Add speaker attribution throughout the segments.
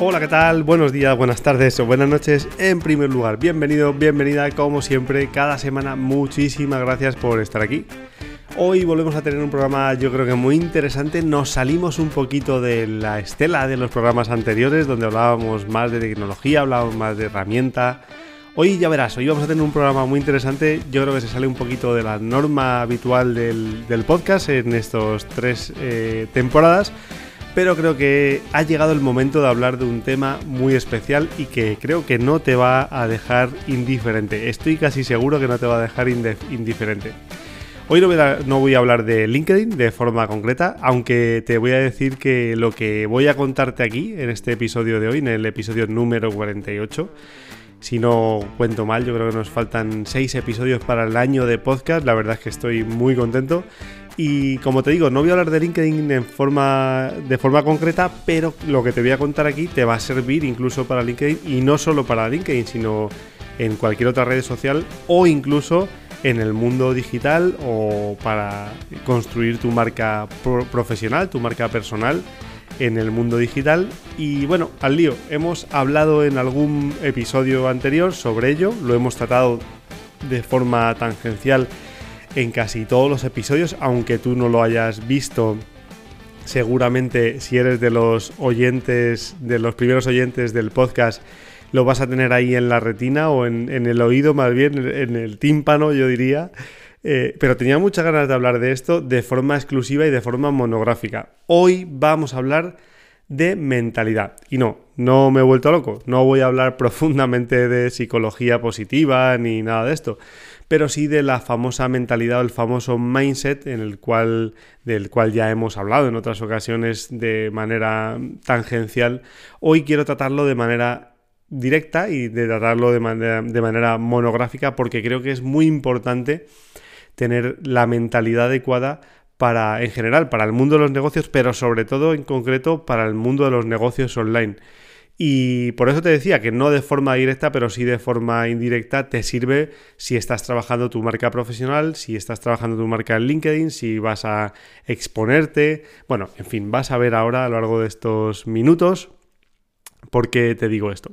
Speaker 1: Hola, ¿qué tal? Buenos días, buenas tardes o buenas noches. En primer lugar, bienvenido, bienvenida, como siempre, cada semana. Muchísimas gracias por estar aquí. Hoy volvemos a tener un programa yo creo que muy interesante. Nos salimos un poquito de la estela de los programas anteriores donde hablábamos más de tecnología, hablábamos más de herramienta. Hoy ya verás, hoy vamos a tener un programa muy interesante. Yo creo que se sale un poquito de la norma habitual del, podcast en estos tres eh, temporadas pero creo que ha llegado el momento de hablar de un tema muy especial y que creo que no te va a dejar indiferente. Estoy casi seguro que no te va a dejar indiferente. Hoy no voy, a, hablar de LinkedIn de forma concreta, aunque te voy a decir que lo que voy a contarte aquí en este episodio de hoy, en el episodio número 48, si no cuento mal, yo creo que nos faltan 6 episodios para el año de podcast, la verdad es que estoy muy contento y como te digo, no voy a hablar de LinkedIn en forma, de forma concreta, pero lo que te voy a contar aquí te va a servir incluso para LinkedIn y no solo para LinkedIn, sino en cualquier otra red social o incluso en el mundo digital o para construir tu marca profesional, tu marca personal en el mundo digital. Y bueno, al lío, hemos hablado en algún episodio anterior sobre ello, lo hemos tratado de forma tangencial en casi todos los episodios, aunque tú no lo hayas visto. Seguramente si eres de los oyentes, de los primeros oyentes del podcast, lo vas a tener ahí en la retina o en, el oído, más bien en el tímpano, yo diría. Eh, pero tenía muchas ganas de hablar de esto de forma exclusiva y de forma monográfica. Hoy vamos a hablar de mentalidad. Y no, no me he vuelto loco. No voy a hablar profundamente de psicología positiva ni nada de esto pero sí de la famosa mentalidad o el famoso mindset en el cual, del cual ya hemos hablado en otras ocasiones de manera tangencial. Hoy quiero tratarlo de manera directa y de tratarlo de manera, de manera monográfica porque creo que es muy importante tener la mentalidad adecuada para, en general, para el mundo de los negocios, pero sobre todo en concreto para el mundo de los negocios online. Y por eso te decía que no de forma directa, pero sí de forma indirecta te sirve si estás trabajando tu marca profesional, si estás trabajando tu marca en LinkedIn, si vas a exponerte. Bueno, en fin, vas a ver ahora a lo largo de estos minutos por qué te digo esto.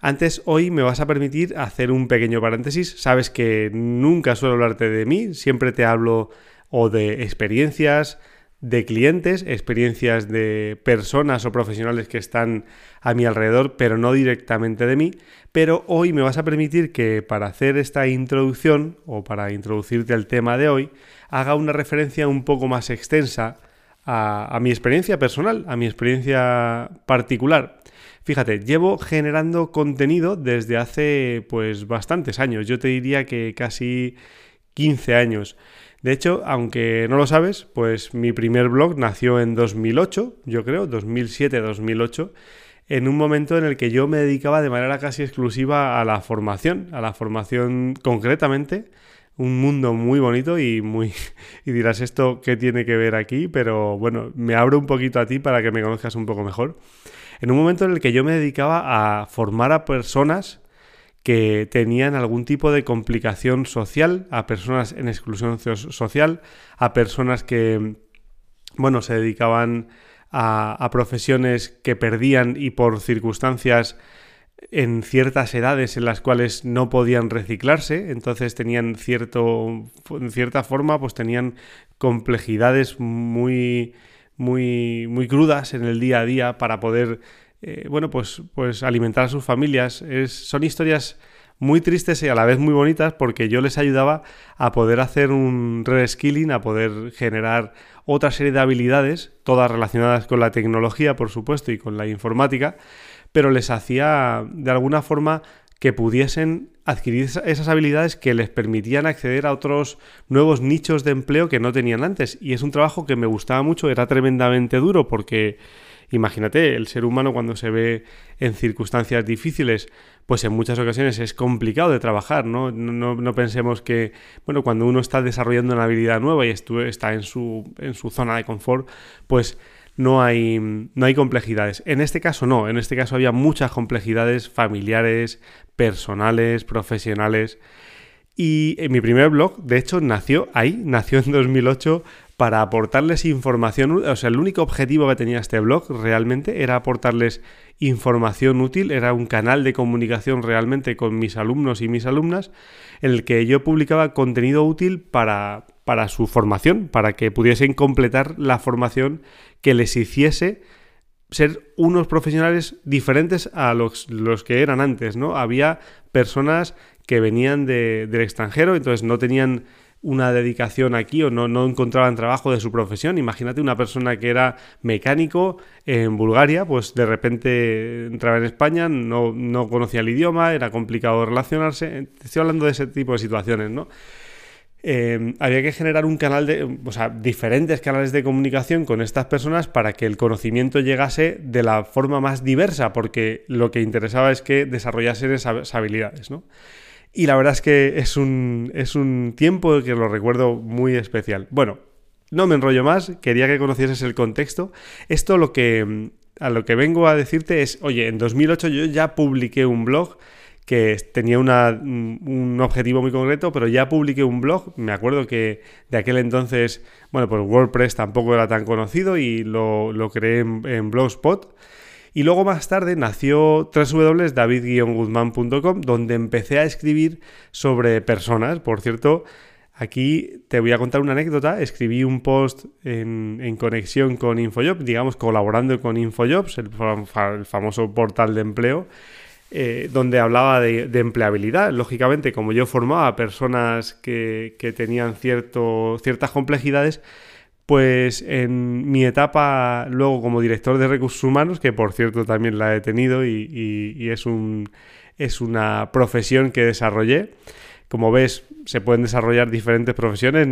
Speaker 1: Antes, hoy me vas a permitir hacer un pequeño paréntesis. Sabes que nunca suelo hablarte de mí, siempre te hablo o de experiencias, de clientes, experiencias de personas o profesionales que están a mi alrededor, pero no directamente de mí. Pero hoy me vas a permitir que para hacer esta introducción o para introducirte al tema de hoy, haga una referencia un poco más extensa a, mi experiencia personal, a mi experiencia particular. Fíjate, llevo generando contenido desde hace pues bastantes años, yo te diría que casi 15 años. De hecho, aunque no lo sabes, pues mi primer blog nació en 2008, yo creo, 2007-2008, en un momento en el que yo me dedicaba de manera casi exclusiva a la formación, a la formación concretamente, un mundo muy bonito y muy y dirás esto qué tiene que ver aquí, pero bueno, me abro un poquito a ti para que me conozcas un poco mejor. En un momento en el que yo me dedicaba a formar a personas que tenían algún tipo de complicación social, a personas en exclusión social, a personas que, bueno, se dedicaban a, profesiones que perdían y por circunstancias en ciertas edades en las cuales no podían reciclarse, entonces tenían cierto, en cierta forma, pues tenían complejidades muy, muy, muy crudas en el día a día para poder eh, bueno, pues, pues alimentar a sus familias. Es, son historias muy tristes y a la vez muy bonitas porque yo les ayudaba a poder hacer un reskilling, a poder generar otra serie de habilidades, todas relacionadas con la tecnología, por supuesto, y con la informática, pero les hacía de alguna forma que pudiesen adquirir esas habilidades que les permitían acceder a otros nuevos nichos de empleo que no tenían antes. Y es un trabajo que me gustaba mucho, era tremendamente duro porque Imagínate, el ser humano cuando se ve en circunstancias difíciles, pues en muchas ocasiones es complicado de trabajar, ¿no? No, pensemos que, bueno, cuando uno está desarrollando una habilidad nueva y está en su, en su zona de confort, pues no hay, no hay complejidades. En este caso no, en este caso había muchas complejidades familiares, personales, profesionales. Y en mi primer blog, de hecho, nació ahí, nació en 2008 para aportarles información, o sea, el único objetivo que tenía este blog realmente era aportarles información útil, era un canal de comunicación realmente con mis alumnos y mis alumnas, en el que yo publicaba contenido útil para, para su formación, para que pudiesen completar la formación que les hiciese ser unos profesionales diferentes a los, los que eran antes, ¿no? Había personas que venían del extranjero, entonces no tenían una dedicación aquí o no, no encontraban trabajo de su profesión. Imagínate una persona que era mecánico en Bulgaria, pues de repente entraba en España, no, no conocía el idioma, era complicado relacionarse. Estoy hablando de ese tipo de situaciones, ¿no? Eh, había que generar un canal de, o sea, diferentes canales de comunicación con estas personas para que el conocimiento llegase de la forma más diversa, porque lo que interesaba es que desarrollasen esas habilidades, ¿no? Y la verdad es que es un, es un tiempo que lo recuerdo muy especial. Bueno, no me enrollo más, quería que conocieses el contexto. Esto lo que, a lo que vengo a decirte es, oye, en 2008 yo ya publiqué un blog que tenía un objetivo muy concreto, pero ya publiqué un blog. Me acuerdo que de aquel entonces, bueno, pues WordPress tampoco era tan conocido y lo, creé en, en Blogspot. Y luego más tarde nació www.david-guzman.com, donde empecé a escribir sobre personas. Por cierto, aquí te voy a contar una anécdota. Escribí un post en, conexión con InfoJobs, digamos, colaborando con InfoJobs, el, famoso portal de empleo. Eh, donde hablaba de, empleabilidad. Lógicamente, como yo formaba personas que, que tenían cierto, ciertas complejidades, pues en mi etapa luego como director de recursos humanos, que por cierto también la he tenido y, es, un, es una profesión que desarrollé, como ves, se pueden desarrollar diferentes profesiones.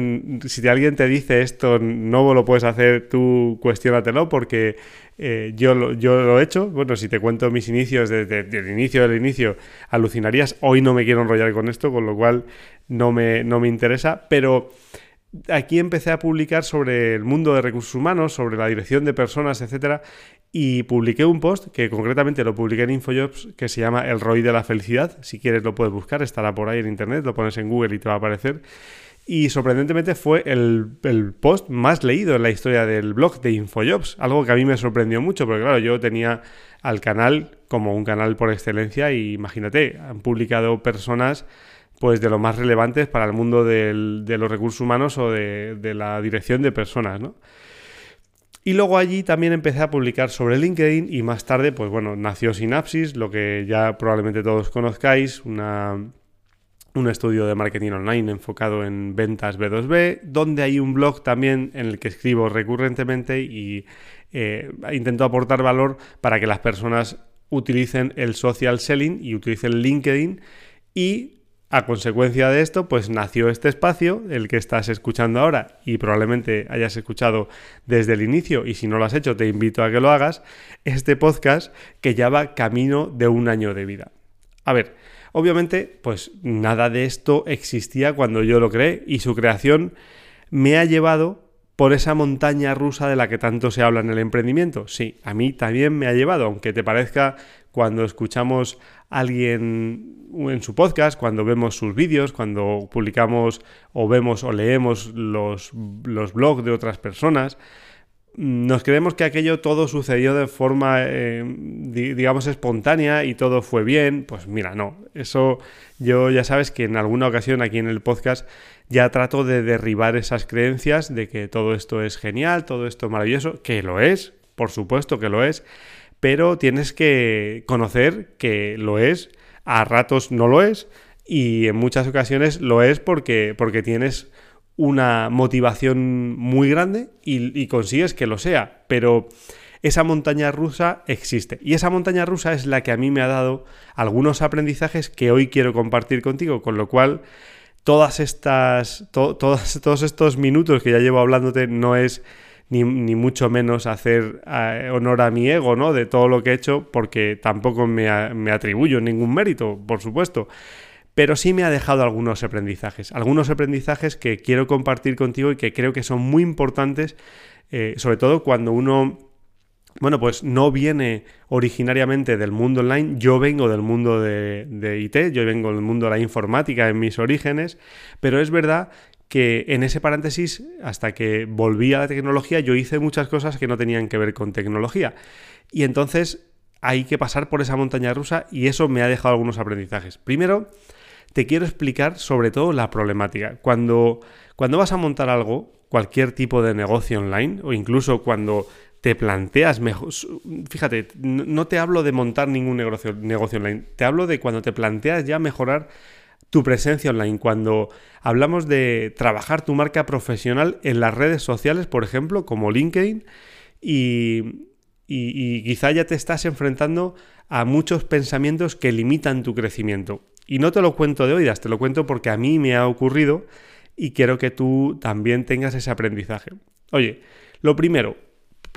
Speaker 1: Si alguien te dice esto, no lo puedes hacer, tú cuestiónatelo porque eh, yo, lo, he hecho. Bueno, si te cuento mis inicios desde, el inicio del inicio, alucinarías. Hoy no me quiero enrollar con esto, con lo cual no me, no me interesa, pero aquí empecé a publicar sobre el mundo de recursos humanos, sobre la dirección de personas, etcétera, y publiqué un post que concretamente lo publiqué en InfoJobs que se llama El ROI de la felicidad. Si quieres lo puedes buscar, estará por ahí en internet, lo pones en Google y te va a aparecer. Y sorprendentemente fue el, el, post más leído en la historia del blog de InfoJobs, algo que a mí me sorprendió mucho, porque claro, yo tenía al canal como un canal por excelencia y imagínate, han publicado personas pues de lo más relevantes para el mundo de los recursos humanos o de, la dirección de personas, ¿no? Y luego allí también empecé a publicar sobre LinkedIn y más tarde, pues bueno, nació Synapsis, lo que ya probablemente todos conozcáis, una, un estudio de marketing online enfocado en ventas B2B, donde hay un blog también en el que escribo recurrentemente y eh, intento aportar valor para que las personas utilicen el social selling y utilicen LinkedIn y a consecuencia de esto, pues nació este espacio, el que estás escuchando ahora y probablemente hayas escuchado desde el inicio y si no lo has hecho te invito a que lo hagas, este podcast que ya va camino de un año de vida. A ver, obviamente pues nada de esto existía cuando yo lo creé y su creación me ha llevado por esa montaña rusa de la que tanto se habla en el emprendimiento. Sí, a mí también me ha llevado, aunque te parezca cuando escuchamos alguien en su podcast, cuando vemos sus vídeos, cuando publicamos o vemos o leemos los, los blogs de otras personas, nos creemos que aquello todo sucedió de forma, eh, digamos, espontánea y todo fue bien. Pues mira, no. Eso yo ya sabes que en alguna ocasión aquí en el podcast ya trato de derribar esas creencias de que todo esto es genial, todo esto es maravilloso, que lo es, por supuesto que lo es, pero tienes que conocer que lo es a ratos no lo es y en muchas ocasiones lo es porque, porque tienes una motivación muy grande y, consigues que lo sea, pero esa montaña rusa existe. Y esa montaña rusa es la que a mí me ha dado algunos aprendizajes que hoy quiero compartir contigo, con lo cual todas estas, todos estos minutos que ya llevo hablándote no es ni, mucho menos hacer eh, honor a mi ego, ¿no? De todo lo que he hecho, porque tampoco me, atribuyo ningún mérito, por supuesto pero sí me ha dejado algunos aprendizajes, algunos aprendizajes que quiero compartir contigo y que creo que son muy importantes, eh, sobre todo cuando uno, bueno, pues no viene originariamente del mundo online, yo vengo del mundo de, de IT, yo vengo del mundo de la informática en mis orígenes, pero es verdad que en ese paréntesis, hasta que volví a la tecnología, yo hice muchas cosas que no tenían que ver con tecnología. Y entonces hay que pasar por esa montaña rusa y eso me ha dejado algunos aprendizajes. Primero, te quiero explicar sobre todo la problemática. Cuando, cuando vas a montar algo, cualquier tipo de negocio online, o incluso cuando te planteas mejor. Fíjate, no te hablo de montar ningún negocio, negocio online, te hablo de cuando te planteas ya mejorar tu presencia online, cuando hablamos de trabajar tu marca profesional en las redes sociales, por ejemplo, como LinkedIn, y, y, quizá ya te estás enfrentando a muchos pensamientos que limitan tu crecimiento. Y no te lo cuento de oídas, te lo cuento porque a mí me ha ocurrido y quiero que tú también tengas ese aprendizaje. Oye, lo primero,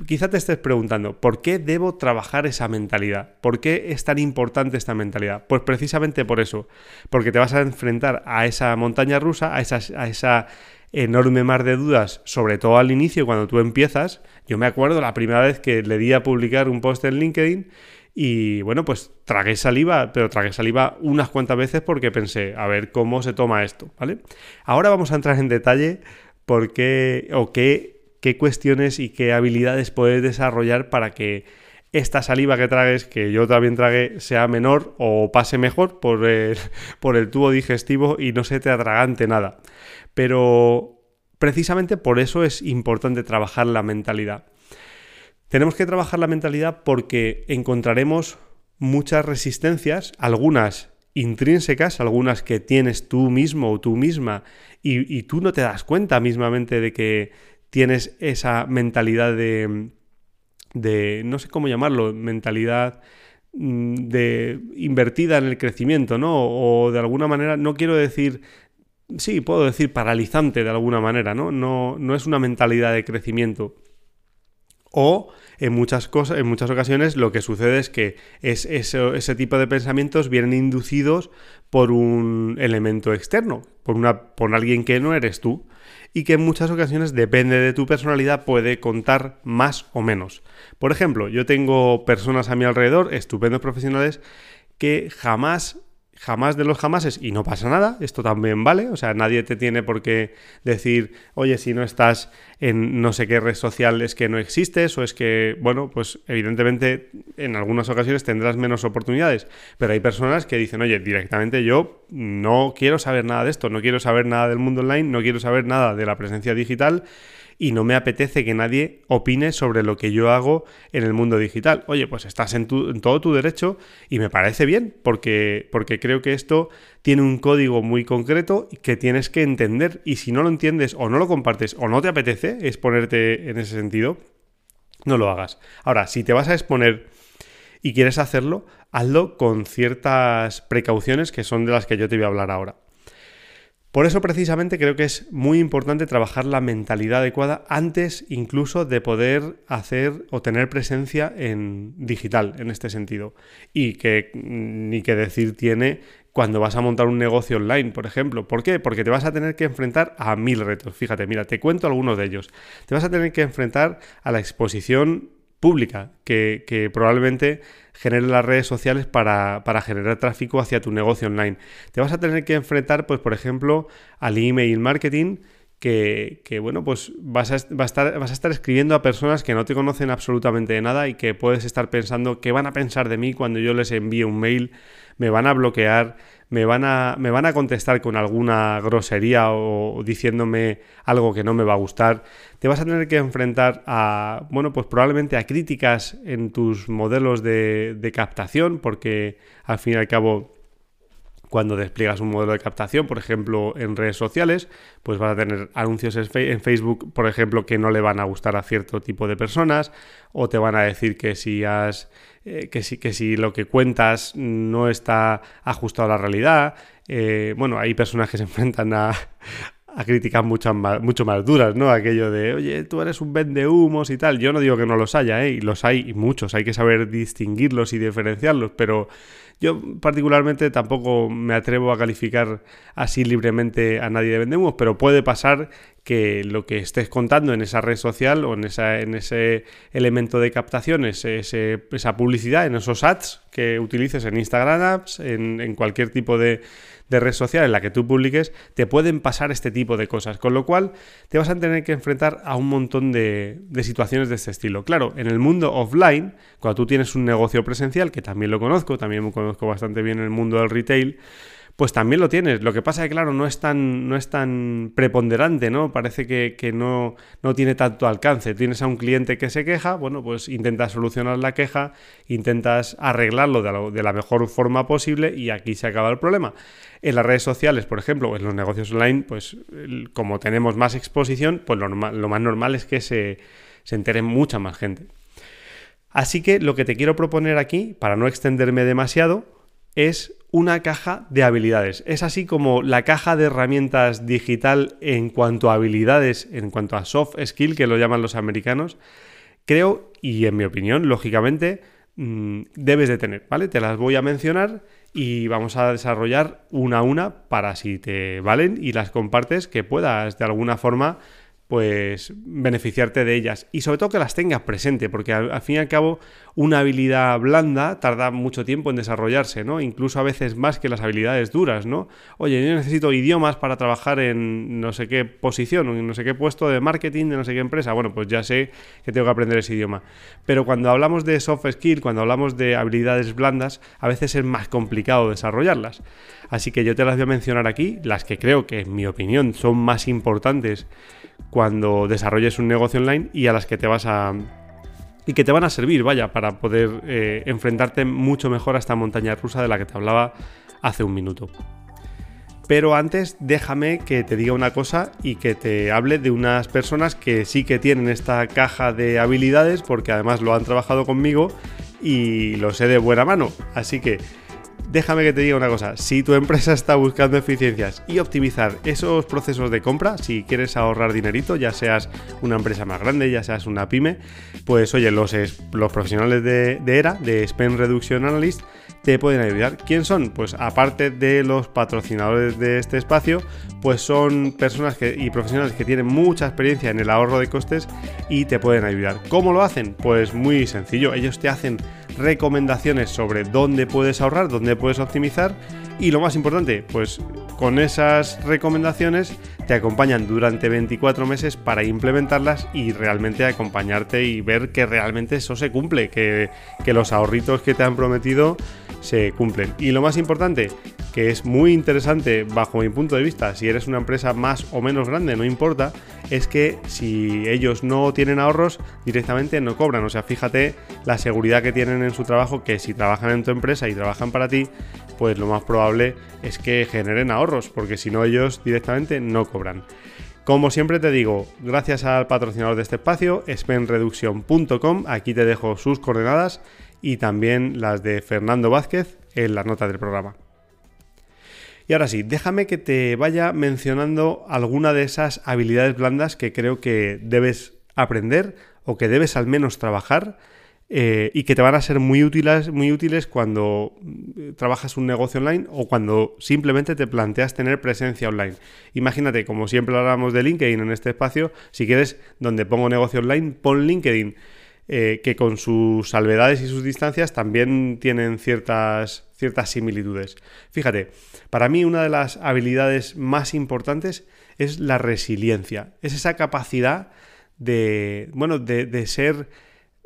Speaker 1: quizá te estés preguntando, ¿por qué debo trabajar esa mentalidad? ¿Por qué es tan importante esta mentalidad? Pues precisamente por eso, porque te vas a enfrentar a esa montaña rusa, a esa, a esa enorme mar de dudas, sobre todo al inicio, cuando tú empiezas. Yo me acuerdo la primera vez que le di a publicar un post en LinkedIn y bueno, pues tragué saliva, pero tragué saliva unas cuantas veces porque pensé, a ver cómo se toma esto, ¿vale? Ahora vamos a entrar en detalle por qué o qué qué cuestiones y qué habilidades puedes desarrollar para que esta saliva que tragues, que yo también tragué, sea menor o pase mejor por el, por el tubo digestivo y no se te atragante nada. Pero precisamente por eso es importante trabajar la mentalidad. Tenemos que trabajar la mentalidad porque encontraremos muchas resistencias, algunas intrínsecas, algunas que tienes tú mismo o tú misma y, y tú no te das cuenta mismamente de que tienes esa mentalidad de, de no sé cómo llamarlo, mentalidad mm, de invertida en el crecimiento, ¿no? O de alguna manera, no quiero decir, sí, puedo decir paralizante de alguna manera, ¿no? No, no es una mentalidad de crecimiento. O en muchas cosas, en muchas ocasiones lo que sucede es que es, ese tipo de pensamientos vienen inducidos por un elemento externo, por, una, por alguien que no eres tú y que en muchas ocasiones depende de tu personalidad puede contar más o menos. Por ejemplo, yo tengo personas a mi alrededor, estupendos profesionales, que jamás jamás de los jamases y no pasa nada, esto también vale, o sea, nadie te tiene por qué decir, oye, si no estás en no sé qué red social es que no existes o es que, bueno, pues evidentemente en algunas ocasiones tendrás menos oportunidades, pero hay personas que dicen, oye, directamente yo no quiero saber nada de esto, no quiero saber nada del mundo online, no quiero saber nada de la presencia digital y no me apetece que nadie opine sobre lo que yo hago en el mundo digital. Oye, pues estás en, todo tu derecho y me parece bien porque, porque creo que esto tiene un código muy concreto que tienes que entender y si no lo entiendes o no lo compartes o no te apetece exponerte en ese sentido, no lo hagas. Ahora, si te vas a exponer y quieres hacerlo, hazlo con ciertas precauciones que son de las que yo te voy a hablar ahora. Por eso precisamente creo que es muy importante trabajar la mentalidad adecuada antes incluso de poder hacer o tener presencia en digital en este sentido. Y que ni que decir tiene cuando vas a montar un negocio online, por ejemplo. ¿Por qué? Porque te vas a tener que enfrentar a mil retos. Fíjate, mira, te cuento algunos de ellos. Te vas a tener que enfrentar a la exposición pública que, probablemente genere las redes sociales para, generar tráfico hacia tu negocio online. Te vas a tener que enfrentar, pues, por ejemplo, al email marketing. Que, bueno, pues vas a, estar, vas a estar escribiendo a personas que no te conocen absolutamente de nada y que puedes estar pensando qué van a pensar de mí cuando yo les envíe un mail, me van a bloquear, me van a, me van a contestar con alguna grosería o diciéndome algo que no me va a gustar. Te vas a tener que enfrentar a, bueno, pues probablemente a críticas en tus modelos de, captación, porque al fin y al cabo cuando despliegas un modelo de captación, por ejemplo, en redes sociales, pues vas a tener anuncios en Facebook, por ejemplo, que no le van a gustar a cierto tipo de personas, o te van a decir que si has eh, que, si, que si lo que cuentas no está ajustado a la realidad. Eh, bueno, hay personas que se enfrentan a, a críticas mucho más, mucho más duras, ¿no? Aquello de, oye, tú eres un vende humos y tal. Yo no digo que no los haya, ¿eh? Y los hay y muchos, hay que saber distinguirlos y diferenciarlos, pero yo particularmente tampoco me atrevo a calificar así libremente a nadie de vende humos, pero puede pasar que lo que estés contando en esa red social o en, esa, en ese elemento de captación, esa publicidad, en esos ads que utilices en Instagram Apps, en, cualquier tipo de, red social en la que tú publiques, te pueden pasar este tipo de cosas. Con lo cual, te vas a tener que enfrentar a un montón de, de, situaciones de este estilo. Claro, en el mundo offline, cuando tú tienes un negocio presencial, que también lo conozco, también me conozco bastante bien en el mundo del retail, pues también lo tienes. Lo que pasa es que, claro, no es tan, no es tan preponderante, ¿no? Parece que, no, no, tiene tanto alcance. Tienes a un cliente que se queja, bueno, pues intentas solucionar la queja, intentas arreglarlo de la, mejor forma posible y aquí se acaba el problema. En las redes sociales, por ejemplo, en los negocios online, pues como tenemos más exposición, pues lo, lo más normal es que se, se entere mucha más gente. Así que lo que te quiero proponer aquí, para no extenderme demasiado, es una caja de habilidades. Es así como la caja de herramientas digital en cuanto a habilidades, en cuanto a soft skill, que lo llaman los americanos, creo, y en mi opinión, lógicamente, mm, debes de tener, ¿vale? Te las voy a mencionar y vamos a desarrollar una a una para si te valen y las compartes que puedas de alguna forma pues beneficiarte de ellas y sobre todo que las tengas presente porque al, fin y al cabo una habilidad blanda tarda mucho tiempo en desarrollarse, ¿no? Incluso a veces más que las habilidades duras, ¿no? Oye, yo necesito idiomas para trabajar en no sé qué posición, en no sé qué puesto de marketing de no sé qué empresa. Bueno, pues ya sé que tengo que aprender ese idioma. Pero cuando hablamos de soft skill, cuando hablamos de habilidades blandas, a veces es más complicado desarrollarlas. Así que yo te las voy a mencionar aquí, las que creo que en mi opinión son más importantes cuando desarrolles un negocio online y a las que te vas a y que te van a servir, vaya, para poder eh, enfrentarte mucho mejor a esta montaña rusa de la que te hablaba hace un minuto. Pero antes déjame que te diga una cosa y que te hable de unas personas que sí que tienen esta caja de habilidades porque además lo han trabajado conmigo y lo sé de buena mano. Así que déjame que te diga una cosa, si tu empresa está buscando eficiencias y optimizar esos procesos de compra, si quieres ahorrar dinerito, ya seas una empresa más grande, ya seas una pyme, pues oye, los, los profesionales de, de ERA, de Spend Reduction Analyst, te pueden ayudar. ¿Quién son? Pues aparte de los patrocinadores de este espacio, pues son personas y profesionales que tienen mucha experiencia en el ahorro de costes y te pueden ayudar. ¿Cómo lo hacen? Pues muy sencillo, ellos te hacen recomendaciones sobre dónde puedes ahorrar, dónde puedes optimizar y lo más importante, pues con esas recomendaciones te acompañan durante 24 meses para implementarlas y realmente acompañarte y ver que realmente eso se cumple, que, que los ahorritos que te han prometido se cumplen. Y lo más importante, que es muy interesante bajo mi punto de vista, si eres una empresa más o menos grande, no importa, es que si ellos no tienen ahorros, directamente no cobran. O sea, fíjate la seguridad que tienen en su trabajo, que si trabajan en tu empresa y trabajan para ti, pues lo más probable es que generen ahorros, porque si no ellos directamente no cobran. Como siempre te digo, gracias al patrocinador de este espacio, spendreduction.com, aquí te dejo sus coordenadas y también las de Fernando Vázquez en la nota del programa. Y ahora sí, déjame que te vaya mencionando alguna de esas habilidades blandas que creo que debes aprender o que debes al menos trabajar eh, y que te van a ser muy útiles, muy útiles cuando mm, trabajas un negocio online o cuando simplemente te planteas tener presencia online. Imagínate, como siempre hablamos de LinkedIn en este espacio, si quieres, donde pongo negocio online, pon LinkedIn. Eh, que con sus salvedades y sus distancias también tienen ciertas, ciertas similitudes. Fíjate, para mí una de las habilidades más importantes es la resiliencia, es esa capacidad de, bueno, de, ser,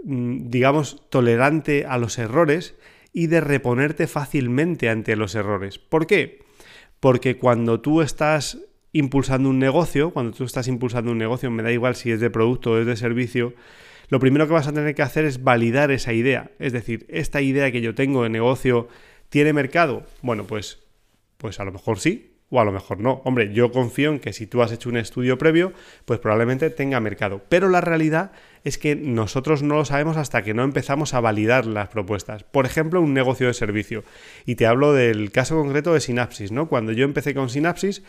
Speaker 1: mm, digamos, tolerante a los errores y de reponerte fácilmente ante los errores. ¿Por qué? Porque cuando tú estás impulsando un negocio, cuando tú estás impulsando un negocio, me da igual si es de producto o es de servicio, lo primero que vas a tener que hacer es validar esa idea. Es decir, esta idea que yo tengo de negocio tiene mercado. Bueno, pues, pues a lo mejor sí, o a lo mejor no. Hombre, yo confío en que si tú has hecho un estudio previo, pues probablemente tenga mercado. Pero la realidad es que nosotros no lo sabemos hasta que no empezamos a validar las propuestas. Por ejemplo, un negocio de servicio. Y te hablo del caso concreto de Synapsis, ¿no? Cuando yo empecé con Synapsis,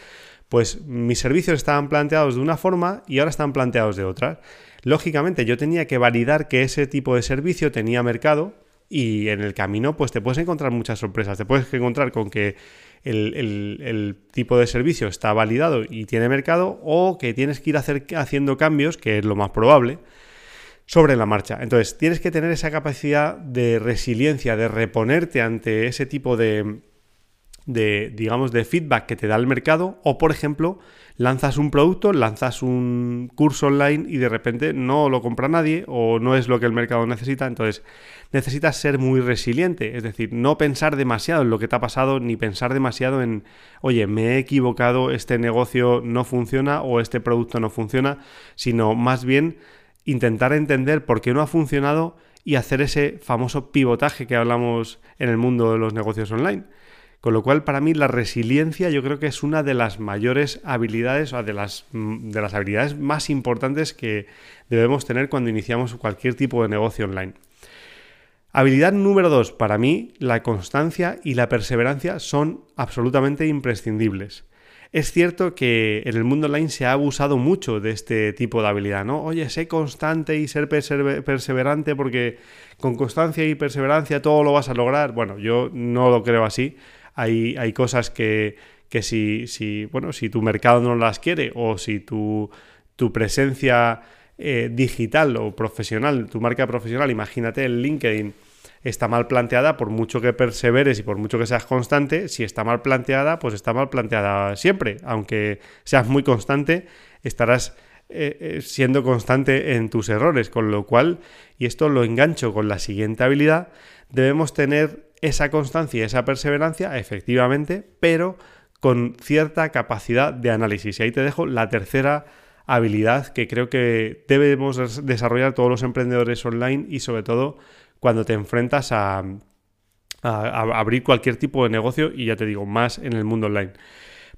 Speaker 1: pues mis servicios estaban planteados de una forma y ahora están planteados de otra. Lógicamente yo tenía que validar que ese tipo de servicio tenía mercado y en el camino pues te puedes encontrar muchas sorpresas. Te puedes encontrar con que el, tipo de servicio está validado y tiene mercado, o que tienes que ir haciendo cambios, que es lo más probable, sobre la marcha. Entonces, tienes que tener esa capacidad de resiliencia, de reponerte ante ese tipo de, de, digamos, de feedback que te da el mercado, o por ejemplo, lanzas un producto, lanzas un curso online y de repente no lo compra nadie o no es lo que el mercado necesita, entonces necesitas ser muy resiliente, es decir, no pensar demasiado en lo que te ha pasado ni pensar demasiado en, oye, me he equivocado, este negocio no funciona o este producto no funciona, sino más bien intentar entender por qué no ha funcionado y hacer ese famoso pivotaje que hablamos en el mundo de los negocios online. Con lo cual, para mí, la resiliencia yo creo que es una de las mayores habilidades o de las, mm, de las habilidades más importantes que debemos tener cuando iniciamos cualquier tipo de negocio online. Habilidad número dos, para mí, la constancia y la perseverancia son absolutamente imprescindibles. Es cierto que en el mundo online se ha abusado mucho de este tipo de habilidad, ¿no? Oye, sé constante y ser perseverante porque con constancia y perseverancia todo lo vas a lograr. Bueno, yo no lo creo así hay, cosas que, si, si, bueno, si tu mercado no las quiere o si tu, tu presencia eh, digital o profesional, tu marca profesional, imagínate el LinkedIn, está mal planteada, por mucho que perseveres y por mucho que seas constante, si está mal planteada, pues está mal planteada siempre. Aunque seas muy constante, estarás eh, eh, siendo constante en tus errores. Con lo cual, y esto lo engancho con la siguiente habilidad, debemos tener esa constancia y esa perseverancia, efectivamente, pero con cierta capacidad de análisis. Y ahí te dejo la tercera habilidad que creo que debemos desarrollar todos los emprendedores online y sobre todo cuando te enfrentas a, abrir cualquier tipo de negocio y ya te digo, más en el mundo online.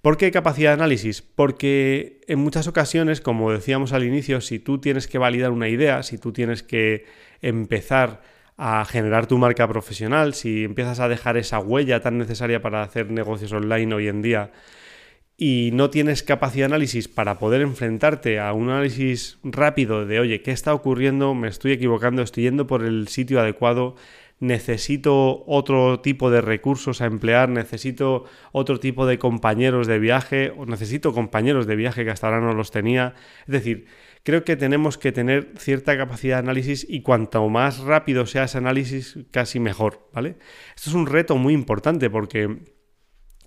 Speaker 1: ¿Por qué capacidad de análisis? Porque en muchas ocasiones, como decíamos al inicio, si tú tienes que validar una idea, si tú tienes que empezar a generar tu marca profesional, si empiezas a dejar esa huella tan necesaria para hacer negocios online hoy en día y no tienes capacidad de análisis para poder enfrentarte a un análisis rápido de, oye, ¿qué está ocurriendo? Me estoy equivocando, estoy yendo por el sitio adecuado, necesito otro tipo de recursos a emplear, necesito otro tipo de compañeros de viaje, o necesito compañeros de viaje que hasta ahora no los tenía. Es decir, creo que tenemos que tener cierta capacidad de análisis y cuanto más rápido sea ese análisis, casi mejor, ¿vale? Esto es un reto muy importante porque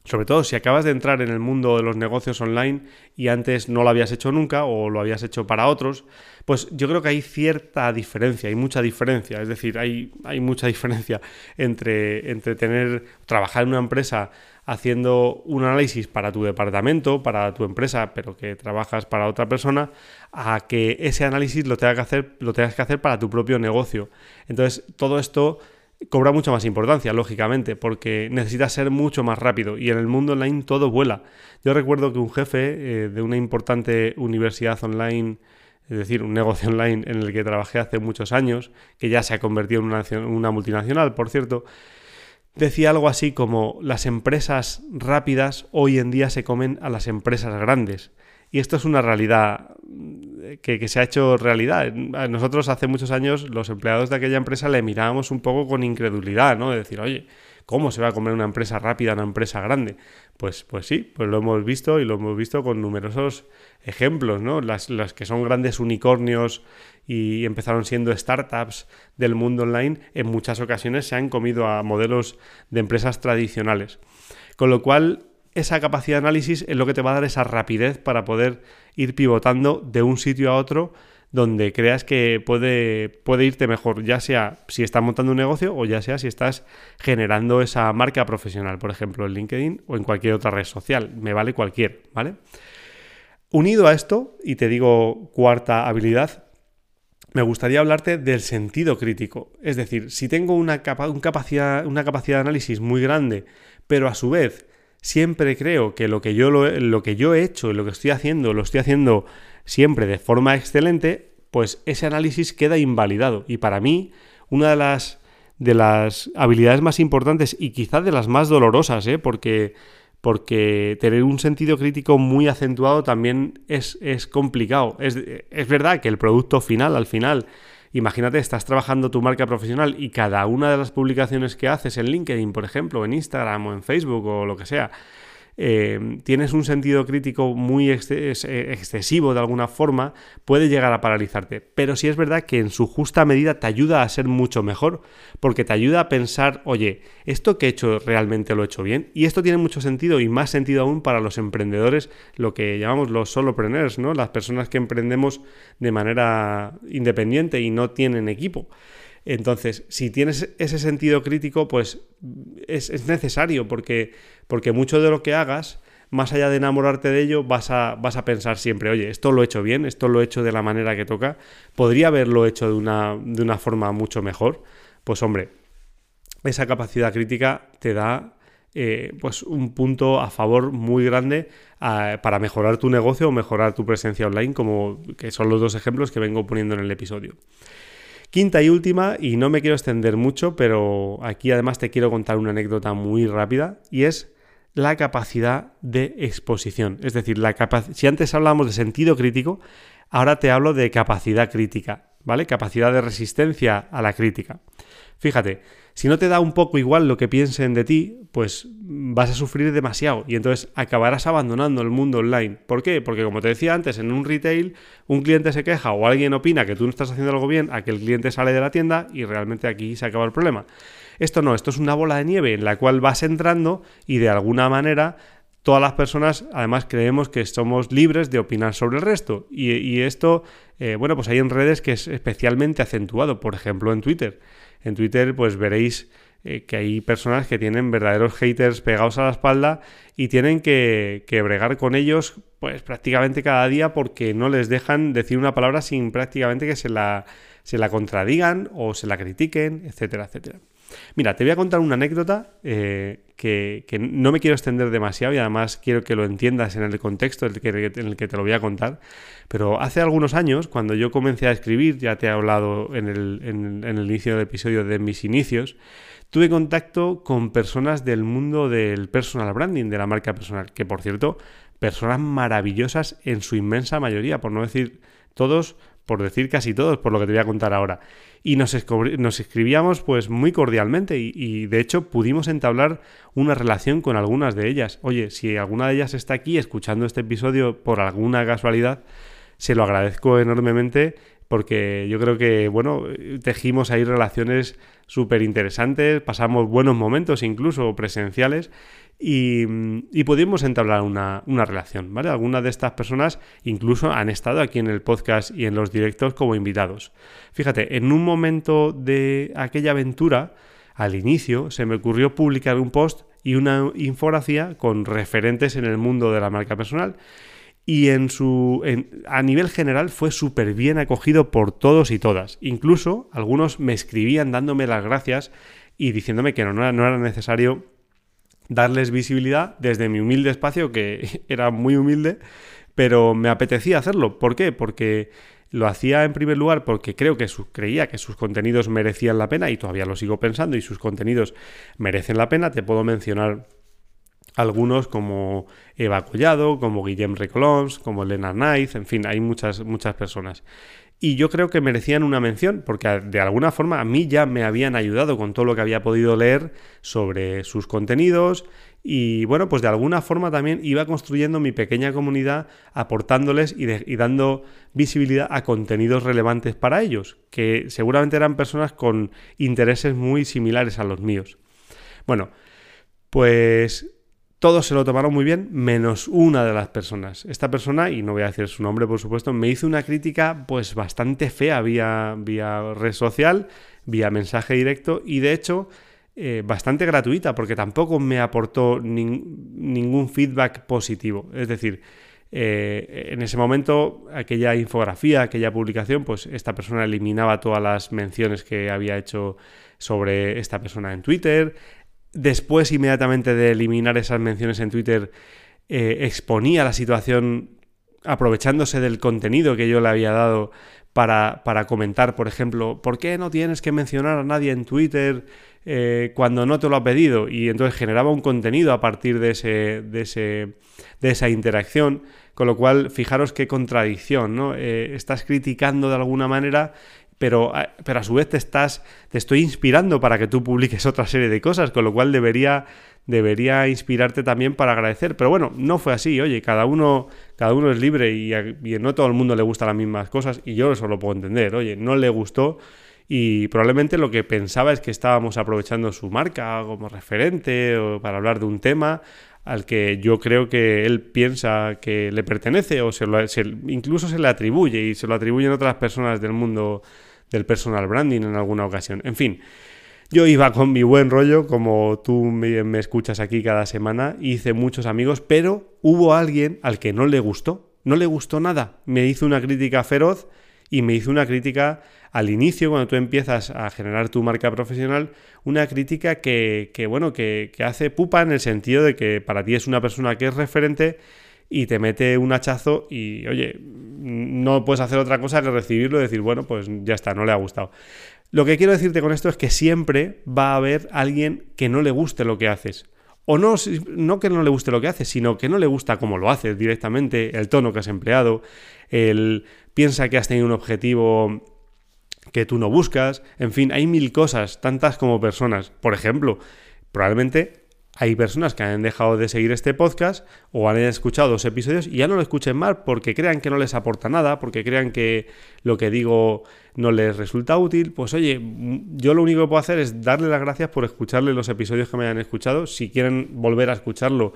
Speaker 1: sobre todo si acabas de entrar en el mundo de los negocios online y antes no lo habías hecho nunca o lo habías hecho para otros, pues yo creo que hay cierta diferencia, hay mucha diferencia, es decir, hay, hay mucha diferencia entre, entre tener, trabajar en una empresa haciendo un análisis para tu departamento, para tu empresa, pero que trabajas para otra persona, a que ese análisis lo tengas que hacer, lo tengas que hacer para tu propio negocio. Entonces, todo esto cobra mucha más importancia, lógicamente, porque necesitas ser mucho más rápido y en el mundo online todo vuela. Yo recuerdo que un jefe eh, de una importante universidad online, es decir, un negocio online en el que trabajé hace muchos años, que ya se ha convertido en una, una multinacional, por cierto, decía algo así como las empresas rápidas hoy en día se comen a las empresas grandes. Y esto es una realidad que, se ha hecho realidad. Nosotros hace muchos años los empleados de aquella empresa le mirábamos un poco con incredulidad, ¿no? De decir, oye, ¿cómo se va a comer una empresa rápida, una empresa grande? Pues, pues sí, pues lo hemos visto y lo hemos visto con numerosos ejemplos, ¿no? Las, las que son grandes unicornios y empezaron siendo startups del mundo online, en muchas ocasiones se han comido a modelos de empresas tradicionales. Con lo cual, esa capacidad de análisis es lo que te va a dar esa rapidez para poder ir pivotando de un sitio a otro donde creas que puede, puede irte mejor, ya sea si estás montando un negocio o ya sea si estás generando esa marca profesional, por ejemplo, en LinkedIn o en cualquier otra red social. Me vale cualquier, ¿vale? Unido a esto, y te digo cuarta habilidad, me gustaría hablarte del sentido crítico. Es decir, si tengo una, capacidad, una capacidad de análisis muy grande, pero a su vez siempre creo que lo que, yo lo, que yo he hecho y lo que estoy haciendo lo estoy haciendo siempre de forma excelente, pues ese análisis queda invalidado. Y para mí, una de las, de las habilidades más importantes y quizás de las más dolorosas, ¿eh? porque porque tener un sentido crítico muy acentuado también es, es complicado. Es, es, verdad que el producto final, al final, Imagínate, estás trabajando tu marca profesional y cada una de las publicaciones que haces en LinkedIn, por ejemplo, en Instagram o en Facebook o lo que sea, eh, tienes un sentido crítico muy eh, excesivo de alguna forma, puede llegar a paralizarte. Pero sí es verdad que en su justa medida te ayuda a ser mucho mejor, porque te ayuda a pensar, oye, ¿esto que he hecho realmente lo he hecho bien? Y esto tiene mucho sentido y más sentido aún para los emprendedores, lo que llamamos los solopreneurs, ¿no? Las personas que emprendemos de manera independiente y no tienen equipo. Entonces, si tienes ese sentido crítico, pues es, necesario porque, porque mucho de lo que hagas, más allá de enamorarte de ello, vas a, vas a pensar siempre, oye, esto lo he hecho bien, esto lo he hecho de la manera que toca, podría haberlo hecho de una, de una forma mucho mejor. Pues hombre, esa capacidad crítica te da eh, pues un punto a favor muy grande para mejorar tu negocio o mejorar tu presencia online, como que son los dos ejemplos que vengo poniendo en el episodio. Quinta y última, y no me quiero extender mucho, pero aquí además te quiero contar una anécdota muy rápida, y es la capacidad de exposición. Es decir, la si antes hablábamos de sentido crítico, ahora te hablo de capacidad crítica, ¿vale? Capacidad de resistencia a la crítica. Fíjate, si no te da un poco igual lo que piensen de ti, pues vas a sufrir demasiado y entonces acabarás abandonando el mundo online. ¿Por qué? Porque como te decía antes, en un retail un cliente se queja o alguien opina que tú no estás haciendo algo bien, a que el cliente sale de la tienda y realmente aquí se acaba el problema. Esto no, esto es una bola de nieve en la cual vas entrando y de alguna manera todas las personas además creemos que somos libres de opinar sobre el resto. Y, esto, eh, bueno, pues hay en redes que es especialmente acentuado, por ejemplo en Twitter en Twitter pues veréis eh, que hay personas que tienen verdaderos haters pegados a la espalda y tienen que, que, bregar con ellos pues prácticamente cada día porque no les dejan decir una palabra sin prácticamente que se la, se la contradigan o se la critiquen, etcétera, etcétera. Mira, te voy a contar una anécdota eh, que, no me quiero extender demasiado y además quiero que lo entiendas en el contexto en el que, te lo voy a contar. Pero hace algunos años, cuando yo comencé a escribir, ya te he hablado en el, en el inicio del episodio de mis inicios, tuve contacto con personas del mundo del personal branding, de la marca personal, que por cierto, personas maravillosas en su inmensa mayoría, por no decir todos por decir casi todos, por lo que te voy a contar ahora. Y nos, escribíamos pues muy cordialmente y, de hecho pudimos entablar una relación con algunas de ellas. Oye, si alguna de ellas está aquí escuchando este episodio por alguna casualidad, se lo agradezco enormemente porque yo creo que, bueno, tejimos ahí relaciones súper interesantes, pasamos buenos momentos incluso presenciales y, pudimos entablar una, relación, ¿vale? Algunas de estas personas incluso han estado aquí en el podcast y en los directos como invitados. Fíjate, en un momento de aquella aventura, al inicio, se me ocurrió publicar un post y una infografía con referentes en el mundo de la marca personal y en su, a nivel general fue súper bien acogido por todos y todas. Incluso algunos me escribían dándome las gracias y diciéndome que no, no era necesario darles visibilidad desde mi humilde espacio, que era muy humilde, pero me apetecía hacerlo. ¿Por qué? Porque lo hacía en primer lugar porque creo que creía que sus contenidos merecían la pena y todavía lo sigo pensando y sus contenidos merecen la pena. Te puedo mencionar algunos como Eva Collado, como Guillem Recolons, como Elena Naiz, en fin, hay muchas, muchas personas y yo creo que merecían una mención porque de alguna forma a mí ya me habían ayudado con todo lo que había podido leer sobre sus contenidos y bueno, pues de alguna forma también iba construyendo mi pequeña comunidad aportándoles y, y dando visibilidad a contenidos relevantes para ellos, que seguramente eran personas con intereses muy similares a los míos. Bueno, pues todos se lo tomaron muy bien, menos una de las personas. Esta persona, y no voy a decir su nombre por supuesto, me hizo una crítica pues bastante fea vía, vía red social, vía mensaje directo y de hecho eh, bastante gratuita porque tampoco me aportó ningún feedback positivo. Es decir, eh, en ese momento, aquella infografía, aquella publicación, pues esta persona eliminaba todas las menciones que había hecho sobre esta persona en Twitter, después inmediatamente de eliminar esas menciones en Twitter, eh, exponía la situación aprovechándose del contenido que yo le había dado para, comentar, por ejemplo, ¿por qué no tienes que mencionar a nadie en Twitter eh, cuando no te lo ha pedido? Y entonces generaba un contenido a partir de, ese, de, ese, de esa interacción, con lo cual, fijaros qué contradicción, ¿no? Eh, estás criticando de alguna manera pero, pero a su vez te estás, te estoy inspirando para que tú publiques otra serie de cosas, con lo cual debería, debería inspirarte también para agradecer. Pero bueno, no fue así, oye, cada uno, cada uno es libre y, y no todo el mundo le gustan las mismas cosas y yo eso lo puedo entender, oye, no le gustó y probablemente lo que pensaba es que estábamos aprovechando su marca como referente o para hablar de un tema al que yo creo que él piensa que le pertenece o se lo, incluso se le atribuye y se lo atribuyen otras personas del mundo del personal branding en alguna ocasión. En fin, yo iba con mi buen rollo, como tú me, escuchas aquí cada semana, hice muchos amigos, pero hubo alguien al que no le gustó, no le gustó nada, me hizo una crítica feroz y me hizo una crítica al inicio, cuando tú empiezas a generar tu marca profesional, una crítica que, bueno, que, hace pupa en el sentido de que para ti es una persona que es referente y te mete un hachazo y, oye, no puedes hacer otra cosa que recibirlo y decir, bueno, pues ya está, no le ha gustado. Lo que quiero decirte con esto es que siempre va a haber alguien que no le guste lo que haces. O no, no que no le guste lo que haces, sino que no le gusta cómo lo haces directamente, el tono que has empleado, el piensa que has tenido un objetivo que tú no buscas, en fin, hay mil cosas, tantas como personas. Por ejemplo, probablemente hay personas que han dejado de seguir este podcast o han escuchado dos episodios y ya no lo escuchen más porque crean que no les aporta nada, porque crean que lo que digo no les resulta útil. Pues oye, yo lo único que puedo hacer es darle las gracias por escucharle los episodios que me hayan escuchado. Si quieren volver a escucharlo,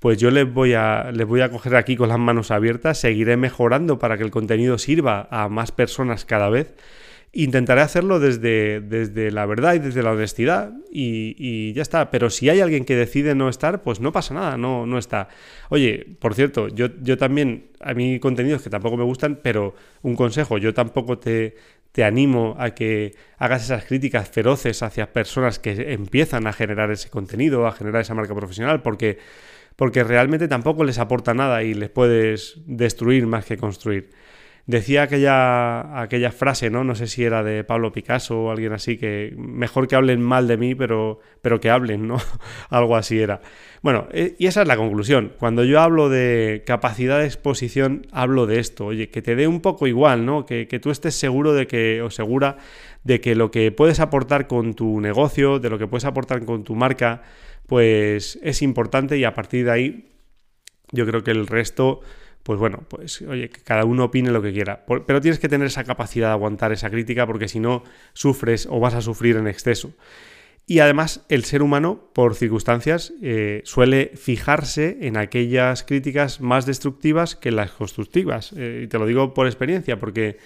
Speaker 1: pues yo les voy a les voy a coger aquí con las manos abiertas, seguiré mejorando para que el contenido sirva a más personas cada vez. Intentaré hacerlo desde, desde la verdad y desde la honestidad y, ya está. Pero si hay alguien que decide no estar, pues no pasa nada, no, no está. Oye, por cierto, yo, yo también, a mí contenidos que tampoco me gustan, pero un consejo, yo tampoco te, te animo a que hagas esas críticas feroces hacia personas que empiezan a generar ese contenido, a generar esa marca profesional, porque, porque realmente tampoco les aporta nada y les puedes destruir más que construir. Decía aquella, aquella frase, ¿no? No sé si era de Pablo Picasso o alguien así, que mejor que hablen mal de mí, pero, pero que hablen, ¿no? Algo así era. Bueno, eh, y esa es la conclusión. Cuando yo hablo de capacidad de exposición, hablo de esto. Oye, que te dé un poco igual, ¿no? Que, que tú estés seguro de que, o segura de que lo que puedes aportar con tu negocio, de lo que puedes aportar con tu marca, pues es importante y a partir de ahí yo creo que el resto pues bueno, pues oye, que cada uno opine lo que quiera. Pero tienes que tener esa capacidad de aguantar esa crítica porque si no, sufres o vas a sufrir en exceso. Y además, el ser humano, por circunstancias, eh, suele fijarse en aquellas críticas más destructivas que las constructivas. Eh, y te lo digo por experiencia, porque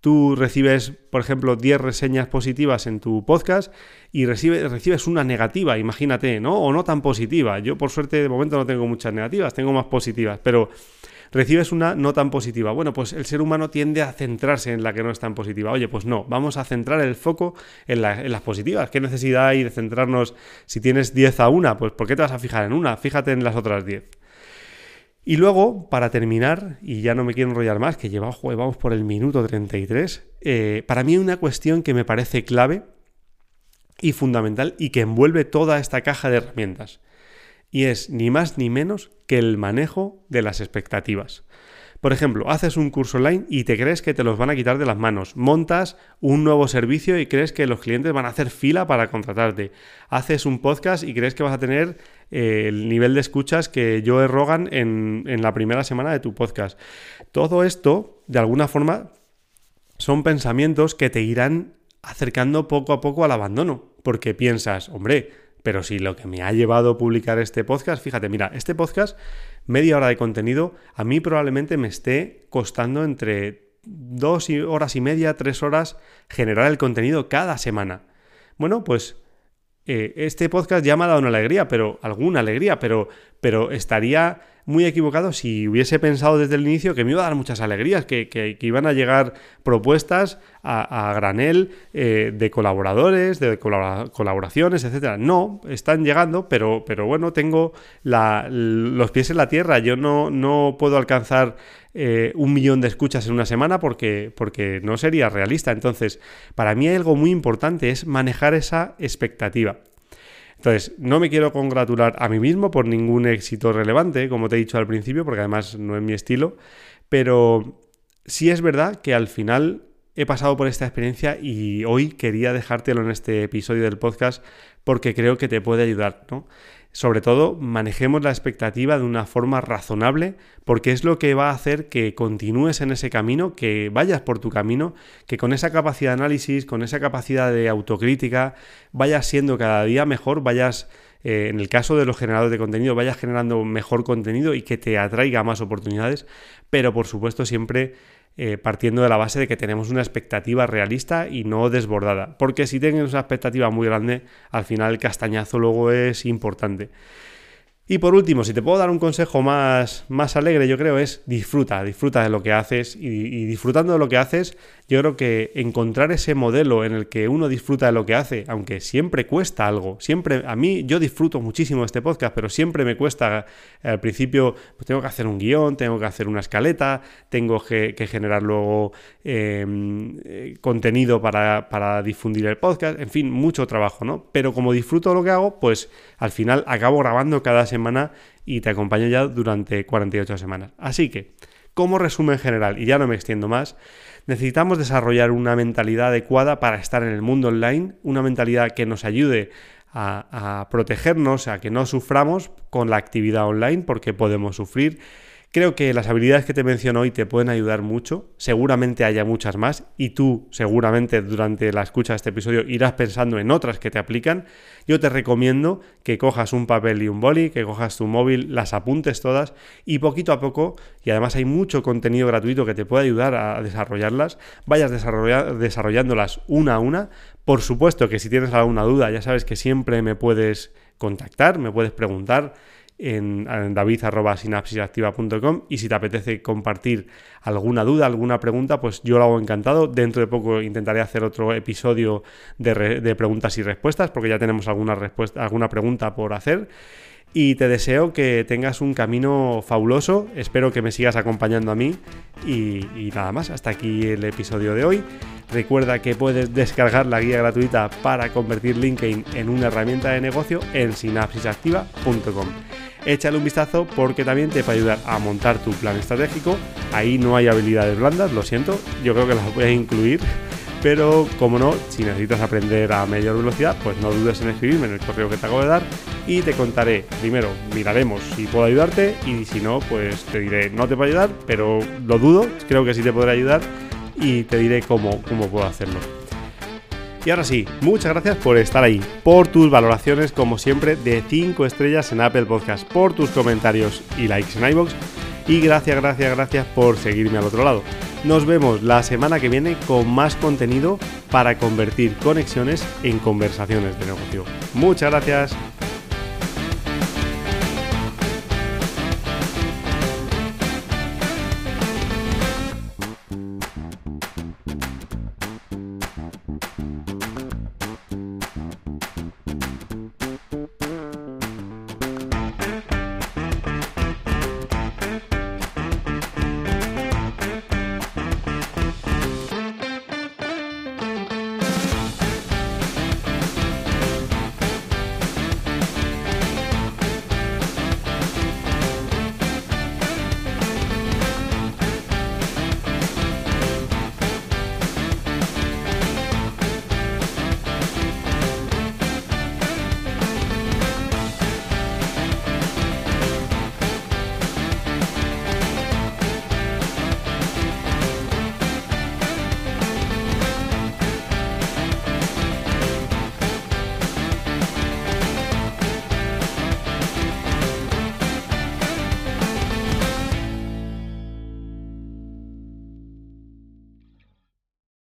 Speaker 1: tú recibes, por ejemplo, 10 reseñas positivas en tu podcast y recibes, recibes una negativa, imagínate, ¿no? O no tan positiva. Yo, por suerte, de momento no tengo muchas negativas, tengo más positivas, pero recibes una no tan positiva. Bueno, pues el ser humano tiende a centrarse en la que no es tan positiva. Oye, pues no, vamos a centrar el foco en, las positivas. ¿Qué necesidad hay de centrarnos si tienes 10 a una? Pues ¿por qué te vas a fijar en una? Fíjate en las otras 10. Y luego, para terminar, y ya no me quiero enrollar más, que llevamos, vamos por el minuto 33, eh, para mí hay una cuestión que me parece clave y fundamental y que envuelve toda esta caja de herramientas y es ni más ni menos que el manejo de las expectativas. Por ejemplo, haces un curso online y te crees que te los van a quitar de las manos. Montas un nuevo servicio y crees que los clientes van a hacer fila para contratarte. Haces un podcast y crees que vas a tener eh, el nivel de escuchas que yo Rogan en, en la primera semana de tu podcast. Todo esto, de alguna forma, son pensamientos que te irán acercando poco a poco al abandono. Porque piensas, hombre, pero si lo que me ha llevado a publicar este podcast, fíjate, mira, este podcast, media hora de contenido, a mí probablemente me esté costando entre dos horas y media, tres horas generar el contenido cada semana. Bueno, pues eh, este podcast ya me ha dado una alegría, pero alguna alegría, pero, pero estaría muy equivocado si hubiese pensado desde el inicio que me iba a dar muchas alegrías, que, iban a llegar propuestas a, granel eh, de colaboradores, de colaboraciones, etcétera. No, están llegando, pero, pero bueno, tengo los pies en la tierra. Yo no, no puedo alcanzar eh, un millón de escuchas en una semana porque, porque no sería realista. Entonces, para mí hay algo muy importante, es manejar esa expectativa. Entonces, no me quiero congratular a mí mismo por ningún éxito relevante, como te he dicho al principio, porque además no es mi estilo, pero sí es verdad que al final he pasado por esta experiencia y hoy quería dejártelo en este episodio del podcast porque creo que te puede ayudar, ¿no? Sobre todo, manejemos la expectativa de una forma razonable, porque es lo que va a hacer que continúes en ese camino, que vayas por tu camino, que con esa capacidad de análisis, con esa capacidad de autocrítica, vayas siendo cada día mejor, vayas, eh, en el caso de los generadores de contenido, vayas generando mejor contenido y que te atraiga más oportunidades, pero por supuesto siempre eh, partiendo de la base de que tenemos una expectativa realista y no desbordada. Porque si tienes una expectativa muy grande, al final el castañazo luego es importante. Y por último, si te puedo dar un consejo más, más alegre, yo creo, es disfruta, disfruta de lo que haces y, disfrutando de lo que haces, yo creo que encontrar ese modelo en el que uno disfruta de lo que hace, aunque siempre cuesta algo, siempre, a mí yo disfruto muchísimo este podcast, pero siempre me cuesta, al principio pues tengo que hacer un guion, tengo que hacer una escaleta, tengo que, que generar luego em, eh, contenido para, para difundir el podcast, en fin, mucho trabajo, ¿no? Pero como disfruto de lo que hago, pues al final acabo grabando cada semana semana y te acompaño ya durante 48 semanas. Así que, como resumen general, y ya no me extiendo más, necesitamos desarrollar una mentalidad adecuada para estar en el mundo online, una mentalidad que nos ayude a, a protegernos, a que no suframos con la actividad online, porque podemos sufrir Creo que las habilidades que te menciono hoy te pueden ayudar mucho, seguramente haya muchas más y tú seguramente durante la escucha de este episodio irás pensando en otras que te aplican. Yo te recomiendo que cojas un papel y un boli, que cojas tu móvil, las apuntes todas y poquito a poco, y además hay mucho contenido gratuito que te puede ayudar a desarrollarlas, vayas desarrollándolas una a una. Por supuesto que si tienes alguna duda, ya sabes que siempre me puedes contactar, me puedes preguntar en, david.sinapsisactiva.com y si te apetece compartir alguna duda, alguna pregunta, pues yo lo hago encantado. Dentro de poco intentaré hacer otro episodio de, preguntas y respuestas porque ya tenemos alguna, respuesta, alguna pregunta por hacer y te deseo que tengas un camino fabuloso. Espero que me sigas acompañando a mí y, y, nada más. Hasta aquí el episodio de hoy. Recuerda que puedes descargar la guía gratuita para convertir LinkedIn en una herramienta de negocio en sinapsisactiva.com échale un vistazo porque también te puede ayudar a montar tu plan estratégico. Ahí no hay habilidades blandas, lo siento, yo creo que las voy a incluir. Pero como no, si necesitas aprender a mayor velocidad, pues no dudes en escribirme en el correo que te acabo de dar y te contaré. Primero, miraremos si puedo ayudarte y si no, pues te diré, no te puedo ayudar, pero lo dudo, creo que sí te podré ayudar y te diré cómo, cómo puedo hacerlo. Y ahora sí, muchas gracias por estar ahí, por tus valoraciones como siempre de 5 estrellas en Apple Podcast, por tus comentarios y likes en iBox y gracias, gracias, gracias por seguirme al otro lado. Nos vemos la semana que viene con más contenido para convertir conexiones en conversaciones de negocio. Muchas gracias.